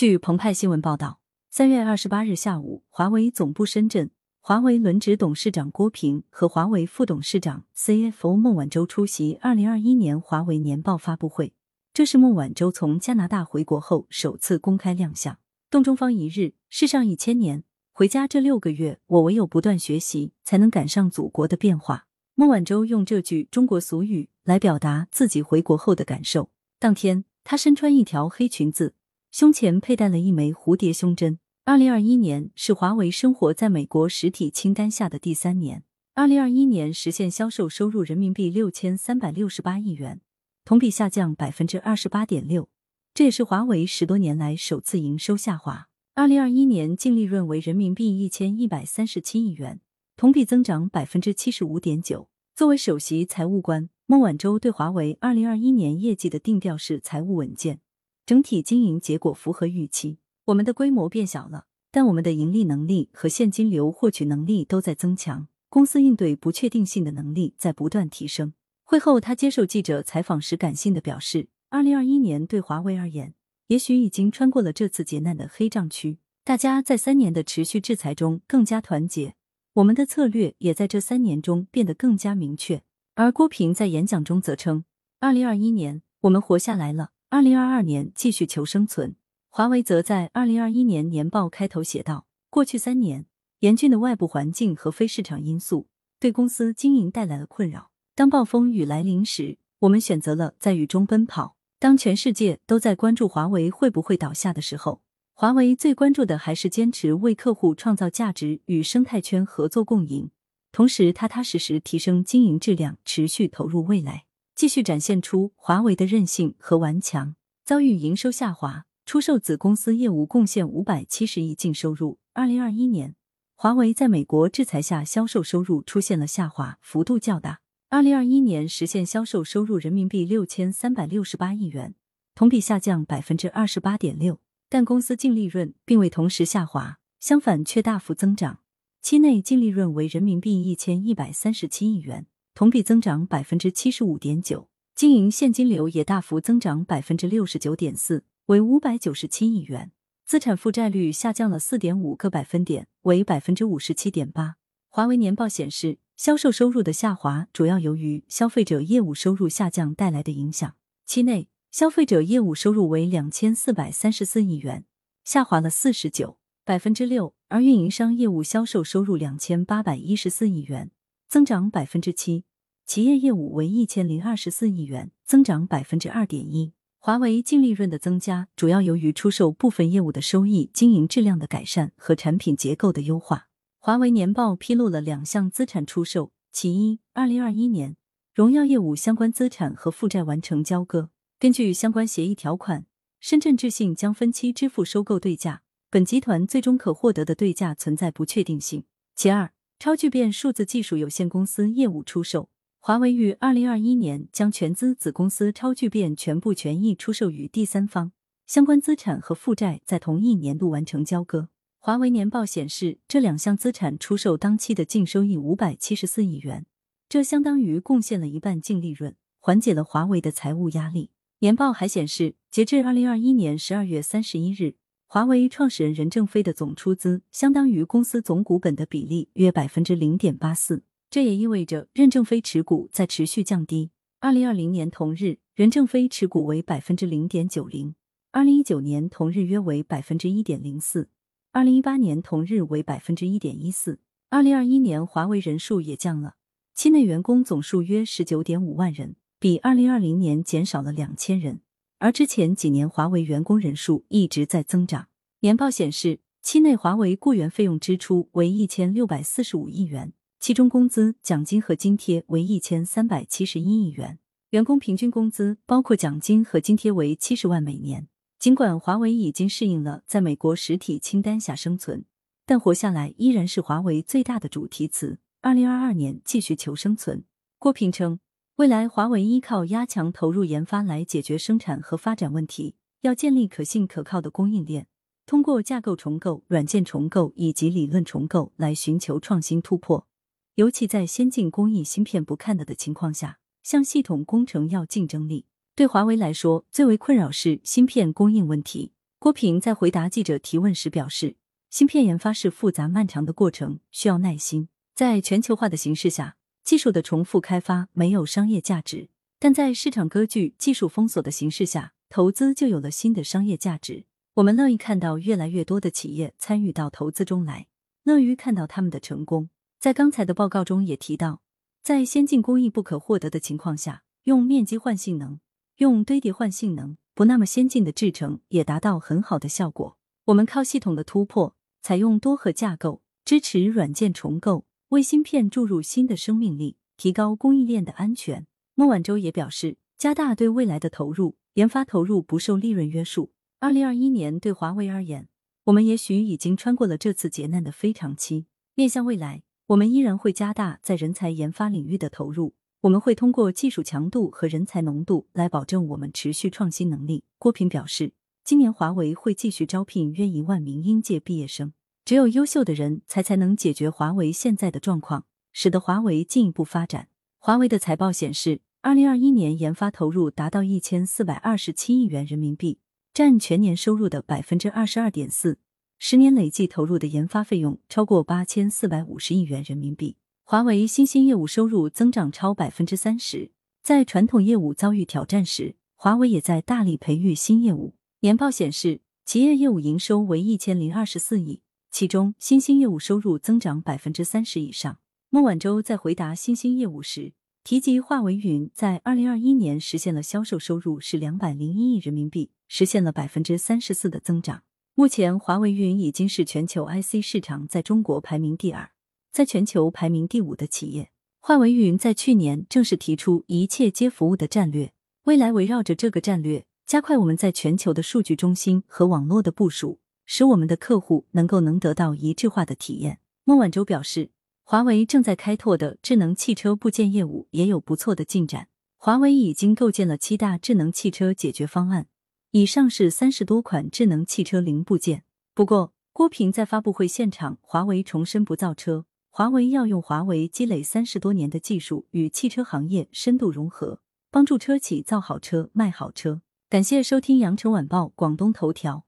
据澎湃新闻报道，三月二十八日下午，华为总部深圳，华为轮值董事长郭平和华为副董事长 CFO 孟晚舟出席二零二一年华为年报发布会。这是孟晚舟从加拿大回国后首次公开亮相。洞中方一日，世上一千年。回家这六个月，我唯有不断学习，才能赶上祖国的变化。孟晚舟用这句中国俗语来表达自己回国后的感受。当天，她身穿一条黑裙子，胸前佩戴了一枚蝴蝶胸针。二零二一年是华为生活在美国实体清单下的第三年。二零二一年实现销售收入人民币六千三百六十八亿元，同比下降百分之二十八点六，这也是华为十多年来首次营收下滑。二零二一年净利润为人民币一千一百三十七亿元，同比增长百分之七十五点九。作为首席财务官，孟晚舟对华为二零二一年业绩的定调是财务稳健，整体经营结果符合预期。我们的规模变小了，但我们的盈利能力和现金流获取能力都在增强，公司应对不确定性的能力在不断提升。会后，他接受记者采访时感性的表示：“二零二一年对华为而言。”也许已经穿过了这次劫难的黑障区，大家在三年的持续制裁中更加团结，我们的策略也在这三年中变得更加明确。而郭平在演讲中则称：“二零二一年我们活下来了，二零二二年继续求生存。”华为则在二零二一年年报开头写道：“过去三年，严峻的外部环境和非市场因素对公司经营带来了困扰。当暴风雨来临时，我们选择了在雨中奔跑。”当全世界都在关注华为会不会倒下的时候，华为最关注的还是坚持为客户创造价值与生态圈合作共赢，同时踏踏实实提升经营质量，持续投入未来，继续展现出华为的韧性和顽强。遭遇营收下滑，出售子公司业务贡献五百七十亿净收入。二零二一年，华为在美国制裁下销售收入出现了下滑，幅度较大。二零二一年实现销售收入人民币六千三百六十八亿元，同比下降百分之二十八点六。但公司净利润并未同时下滑，相反却大幅增长。期内净利润为人民币一千一百三十七亿元，同比增长百分之七十五点九。经营现金流也大幅增长百分之六十九点四，为五百九十七亿元。资产负债率下降了四点五个百分点，为百分之五十七点八。华为年报显示。销售收入的下滑主要由于消费者业务收入下降带来的影响。期内，消费者业务收入为两千四百三十四亿元，下滑了四十九百分之六；而运营商业务销售收入两千八百一十四亿元，增长百分之七；企业业务为一千零二十四亿元，增长百分之二点一。华为净利润的增加主要由于出售部分业务的收益、经营质量的改善和产品结构的优化。华为年报披露了两项资产出售，其一，二零二一年荣耀业务相关资产和负债完成交割。根据相关协议条款，深圳智信将分期支付收购对价，本集团最终可获得的对价存在不确定性。其二，超聚变数字技术有限公司业务出售，华为于二零二一年将全资子公司超聚变全部权益出售于第三方，相关资产和负债在同一年度完成交割。华为年报显示，这两项资产出售当期的净收益五百七十四亿元，这相当于贡献了一半净利润，缓解了华为的财务压力。年报还显示，截至二零二一年十二月三十一日，华为创始人任正非的总出资相当于公司总股本的比例约百分之零点八四，这也意味着任正非持股在持续降低。二零二零年同日，任正非持股为百分之零点九零，二零一九年同日约为百分之一点零四。二零一八年同日为百分之一点一四，二零二一年华为人数也降了，期内员工总数约十九点五万人，比二零二零年减少了两千人，而之前几年华为员工人数一直在增长。年报显示，期内华为雇员费用支出为一千六百四十五亿元，其中工资、奖金和津贴为一千三百七十一亿元，员工平均工资包括奖金和津贴为七十万每年。尽管华为已经适应了在美国实体清单下生存，但活下来依然是华为最大的主题词。二零二二年继续求生存。郭平称，未来华为依靠压强投入研发来解决生产和发展问题，要建立可信可靠的供应链，通过架构重构、软件重构以及理论重构来寻求创新突破。尤其在先进工艺芯片不看的的情况下，向系统工程要竞争力。对华为来说，最为困扰是芯片供应问题。郭平在回答记者提问时表示，芯片研发是复杂漫长的过程，需要耐心。在全球化的形势下，技术的重复开发没有商业价值，但在市场割据、技术封锁的形势下，投资就有了新的商业价值。我们乐意看到越来越多的企业参与到投资中来，乐于看到他们的成功。在刚才的报告中也提到，在先进工艺不可获得的情况下，用面积换性能，用堆叠换性能。不那么先进的制程也达到很好的效果。我们靠系统的突破，采用多核架构，支持软件重构，为芯片注入新的生命力，提高供应链的安全。孟晚舟也表示，加大对未来的投入，研发投入不受利润约束。二零二一年对华为而言，我们也许已经穿过了这次劫难的非常期。面向未来，我们依然会加大在人才研发领域的投入。我们会通过技术强度和人才浓度来保证我们持续创新能力。郭平表示，今年华为会继续招聘约一万名应届毕业生，只有优秀的人才才能解决华为现在的状况，使得华为进一步发展。华为的财报显示，二零二一年研发投入达到一千四百二十七亿元人民币，占全年收入的百分之二十二点四，十年累计投入的研发费用超过八千四百五十亿元人民币。华为新兴业务收入增长超百分之三十，在传统业务遭遇挑战时，华为也在大力培育新业务。年报显示，企业业务营收为一千零二十四亿，其中新兴业务收入增长百分之三十以上。孟晚舟在回答新兴业务时提及，华为云在二零二一年实现了销售收入是两百零一亿人民币，实现了百分之三十四的增长。目前，华为云已经是全球 IC 市场在中国排名第二。在全球排名第五的企业，华为云在去年正式提出一切皆服务的战略。未来围绕着这个战略，加快我们在全球的数据中心和网络的部署，使我们的客户能够能得到一致化的体验。孟晚舟表示，华为正在开拓的智能汽车部件业务也有不错的进展。华为已经构建了七大智能汽车解决方案，以上是三十多款智能汽车零部件。不过，郭平在发布会现场，华为重申不造车。华为要用华为积累三十多年的技术与汽车行业深度融合，帮助车企造好车、卖好车。感谢收听羊城晚报广东头条。